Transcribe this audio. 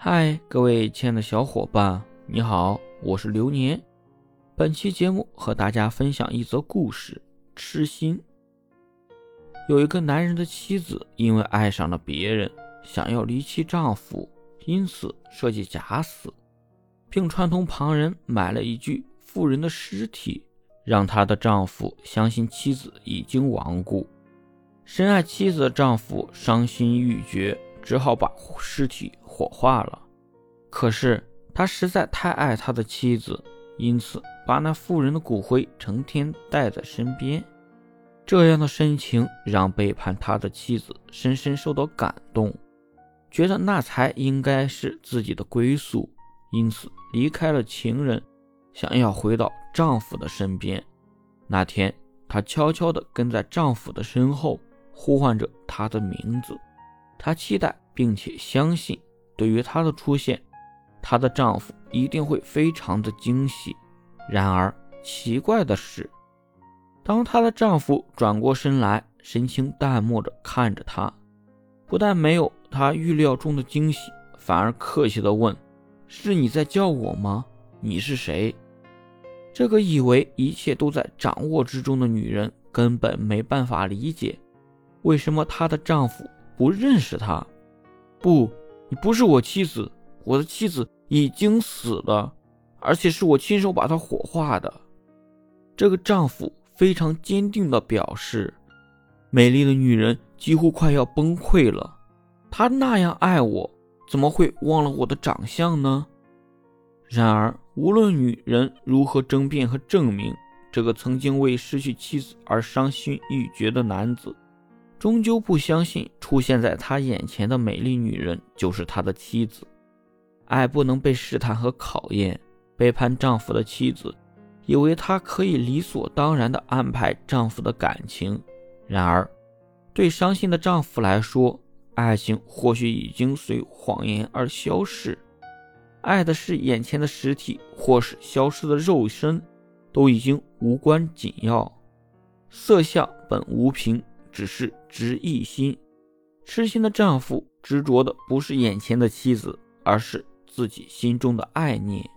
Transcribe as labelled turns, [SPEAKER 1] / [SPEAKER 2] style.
[SPEAKER 1] 嗨，各位亲爱的小伙伴，你好，我是流年。本期节目和大家分享一则故事：痴心。有一个男人的妻子因为爱上了别人，想要离弃丈夫，因此设计假死，并串通旁人买了一具妇人的尸体，让她的丈夫相信妻子已经亡故。深爱妻子的丈夫伤心欲绝。只好把尸体火化了。可是他实在太爱他的妻子，因此把那妇人的骨灰成天带在身边。这样的深情让背叛他的妻子深深受到感动，觉得那才应该是自己的归宿，因此离开了情人，想要回到丈夫的身边。那天，她悄悄地跟在丈夫的身后，呼唤着他的名字。她期待并且相信，对于她的出现，她的丈夫一定会非常的惊喜。然而，奇怪的是，当她的丈夫转过身来，神情淡漠着看着她，不但没有她预料中的惊喜，反而客气地问：“是你在叫我吗？你是谁？”这个以为一切都在掌握之中的女人，根本没办法理解，为什么她的丈夫。不认识她，不，你不是我妻子，我的妻子已经死了，而且是我亲手把她火化的。这个丈夫非常坚定地表示，美丽的女人几乎快要崩溃了。她那样爱我，怎么会忘了我的长相呢？然而，无论女人如何争辩和证明，这个曾经为失去妻子而伤心欲绝的男子。终究不相信出现在他眼前的美丽女人就是他的妻子。爱不能被试探和考验，背叛丈夫的妻子以为她可以理所当然地安排丈夫的感情。然而，对伤心的丈夫来说，爱情或许已经随谎言而消逝。爱的是眼前的实体，或是消失的肉身，都已经无关紧要。色相本无凭。只是执一心，痴心的丈夫执着的不是眼前的妻子，而是自己心中的爱念。